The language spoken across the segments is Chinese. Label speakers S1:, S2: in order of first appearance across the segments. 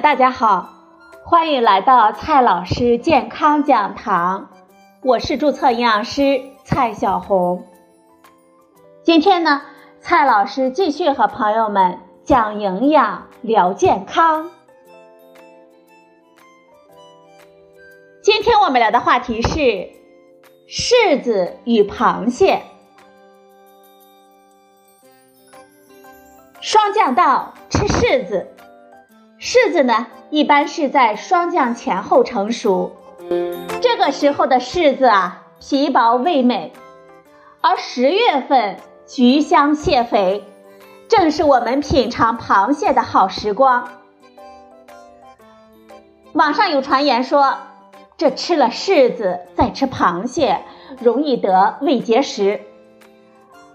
S1: 大家好，欢迎来到蔡老师健康讲堂，我是注册营养师蔡小红。今天呢，蔡老师继续和朋友们讲营养、聊健康。今天我们聊的话题是柿子与螃蟹。霜降到吃柿子。柿子呢，一般是在霜降前后成熟，这个时候的柿子啊，皮薄味美，而十月份菊香蟹肥，正是我们品尝螃蟹的好时光。网上有传言说，这吃了柿子再吃螃蟹，容易得胃结石。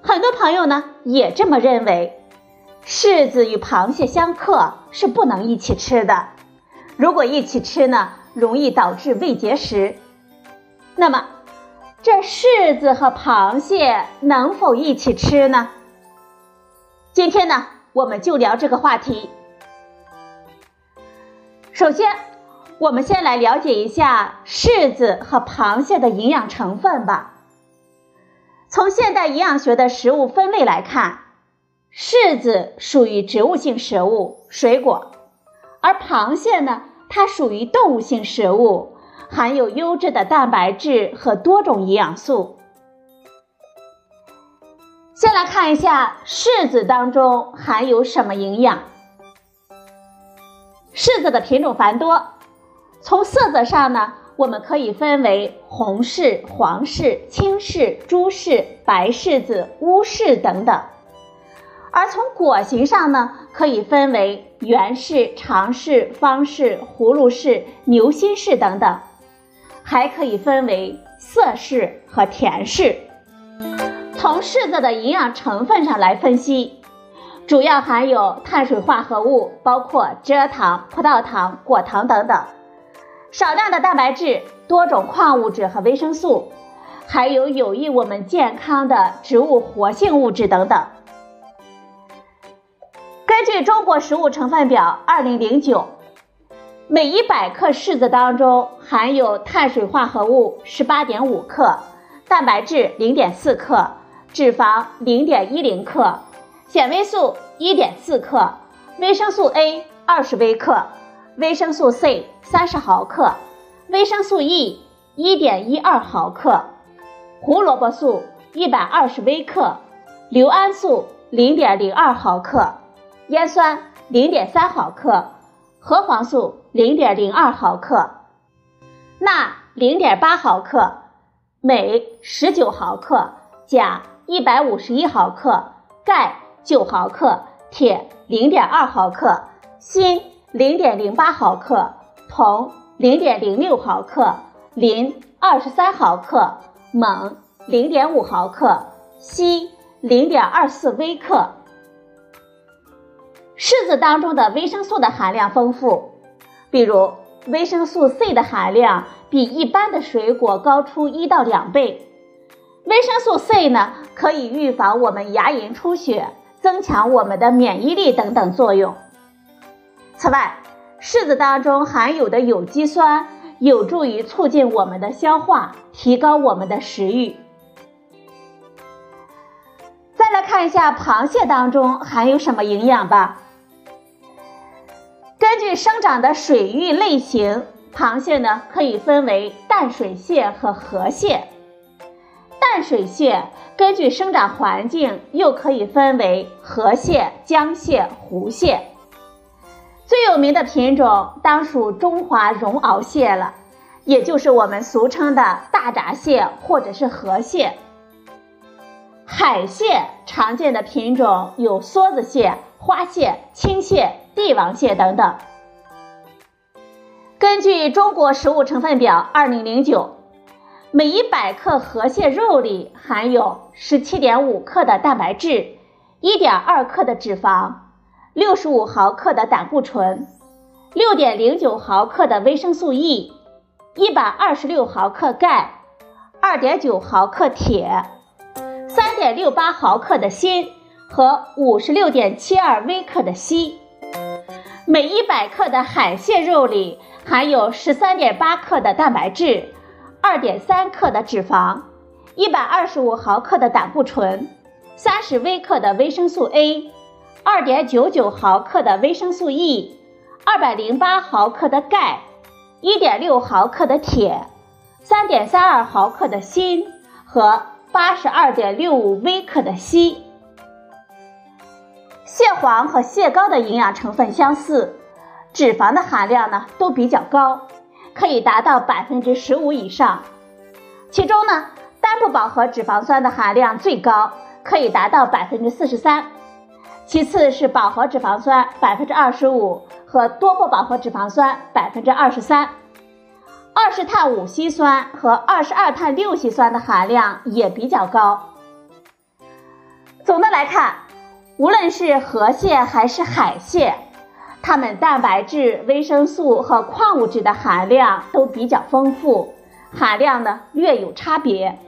S1: 很多朋友呢也这么认为。柿子与螃蟹相克，是不能一起吃的。如果一起吃呢，容易导致胃结石。那么，这柿子和螃蟹能否一起吃呢？今天呢，我们就聊这个话题。首先，我们先来了解一下柿子和螃蟹的营养成分吧。从现代营养学的食物分类来看。柿子属于植物性食物水果，而螃蟹呢，它属于动物性食物，含有优质的蛋白质和多种营养素。先来看一下柿子当中含有什么营养。柿子的品种繁多，从色泽上呢，我们可以分为红柿、黄柿、青柿、朱柿、白柿子、乌柿等等。而从果形上呢，可以分为圆柿、长柿、方柿、葫芦柿、牛心柿等等，还可以分为涩柿和甜柿。从柿子的营养成分上来分析，主要含有碳水化合物，包括蔗糖、葡萄糖、果糖等等，少量的蛋白质、多种矿物质和维生素，还有有益我们健康的植物活性物质等等。根据《中国食物成分表》二零零九，每一百克柿子当中含有碳水化合物十八点五克，蛋白质零点四克，脂肪零点一零克，纤维素一点四克，维生素 A 二十微克，维生素 C 三十毫克，维生素 E 一点一二毫克，胡萝卜素一百二十微克，硫胺素零点零二毫克。烟酸零点三毫克，核黄素零点零二毫克，钠零点八毫克，镁十九毫克，钾一百五十一毫克，钙九毫克，铁零点二毫克，锌零点零八毫克，铜零点零六毫克，磷二十三毫克，锰零点五毫克，硒零点二四微克。柿子当中的维生素的含量丰富，比如维生素 C 的含量比一般的水果高出一到两倍。维生素 C 呢，可以预防我们牙龈出血，增强我们的免疫力等等作用。此外，柿子当中含有的有机酸有助于促进我们的消化，提高我们的食欲。再来看一下螃蟹当中含有什么营养吧。根据生长的水域类型，螃蟹呢可以分为淡水蟹和河蟹。淡水蟹根据生长环境又可以分为河蟹、江蟹、湖蟹。最有名的品种当属中华绒螯蟹了，也就是我们俗称的大闸蟹或者是河蟹。海蟹常见的品种有梭子蟹、花蟹、青蟹。帝王蟹等等。根据《中国食物成分表》二零零九，每一百克河蟹肉里含有十七点五克的蛋白质，一点二克的脂肪，六十五毫克的胆固醇，六点零九毫克的维生素 E，一百二十六毫克钙，二点九毫克铁，三点六八毫克的锌和五十六点七二微克的硒。每一百克的海蟹肉里含有十三点八克的蛋白质，二点三克的脂肪，一百二十五毫克的胆固醇，三十微克的维生素 A，二点九九毫克的维生素 E，二百零八毫克的钙，一点六毫克的铁，三点三二毫克的锌和八十二点六五微克的硒。蟹黄和蟹膏的营养成分相似，脂肪的含量呢都比较高，可以达到百分之十五以上。其中呢，单不饱和脂肪酸的含量最高，可以达到百分之四十三，其次是饱和脂肪酸百分之二十五和多不饱和脂肪酸百分之二十三。二十碳五烯酸和二十二碳六烯酸的含量也比较高。总的来看。无论是河蟹还是海蟹，它们蛋白质、维生素和矿物质的含量都比较丰富，含量呢略有差别。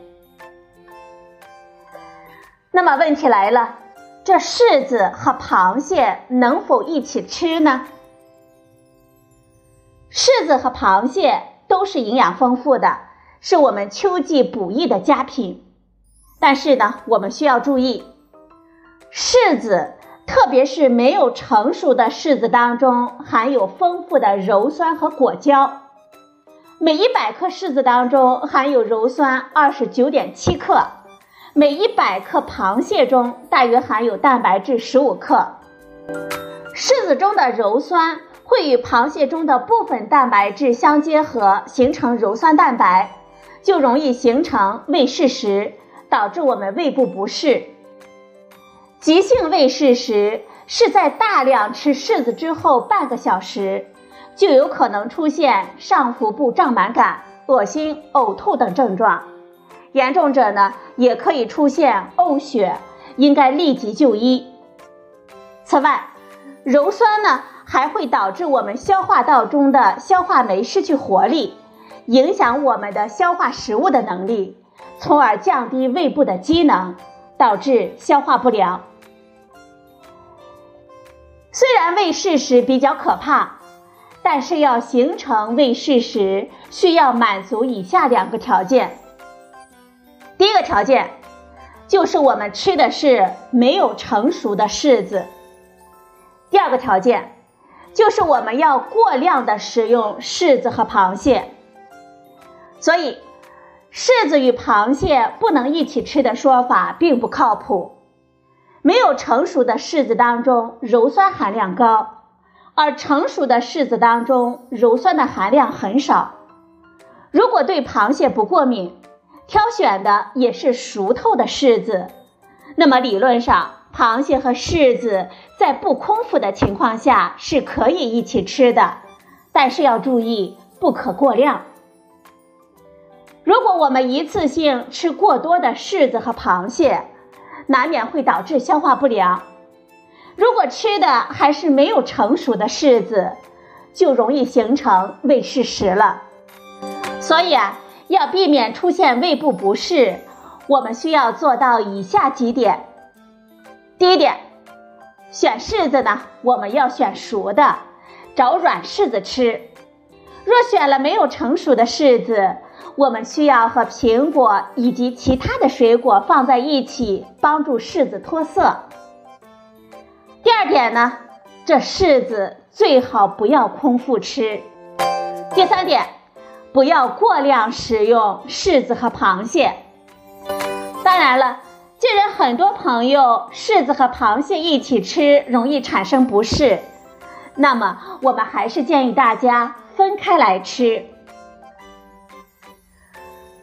S1: 那么问题来了，这柿子和螃蟹能否一起吃呢？柿子和螃蟹都是营养丰富的，是我们秋季补益的佳品。但是呢，我们需要注意。柿子，特别是没有成熟的柿子当中，含有丰富的鞣酸和果胶。每一百克柿子当中含有鞣酸二十九点七克，每一百克螃蟹中大约含有蛋白质十五克。柿子中的鞣酸会与螃蟹中的部分蛋白质相结合，形成鞣酸蛋白，就容易形成胃柿石，导致我们胃部不适。急性胃适时是在大量吃柿子之后半个小时，就有可能出现上腹部胀满感、恶心、呕吐等症状。严重者呢，也可以出现呕血，应该立即就医。此外，鞣酸呢还会导致我们消化道中的消化酶失去活力，影响我们的消化食物的能力，从而降低胃部的机能，导致消化不良。虽然胃适食比较可怕，但是要形成胃适食，需要满足以下两个条件。第一个条件就是我们吃的是没有成熟的柿子；第二个条件就是我们要过量的食用柿子和螃蟹。所以，柿子与螃蟹不能一起吃的说法并不靠谱。没有成熟的柿子当中鞣酸含量高，而成熟的柿子当中鞣酸的含量很少。如果对螃蟹不过敏，挑选的也是熟透的柿子，那么理论上螃蟹和柿子在不空腹的情况下是可以一起吃的，但是要注意不可过量。如果我们一次性吃过多的柿子和螃蟹，难免会导致消化不良。如果吃的还是没有成熟的柿子，就容易形成胃适食了。所以啊，要避免出现胃部不适，我们需要做到以下几点。第一点，选柿子呢，我们要选熟的，找软柿子吃。若选了没有成熟的柿子，我们需要和苹果以及其他的水果放在一起，帮助柿子脱色。第二点呢，这柿子最好不要空腹吃。第三点，不要过量食用柿子和螃蟹。当然了，既然很多朋友柿子和螃蟹一起吃容易产生不适，那么我们还是建议大家分开来吃。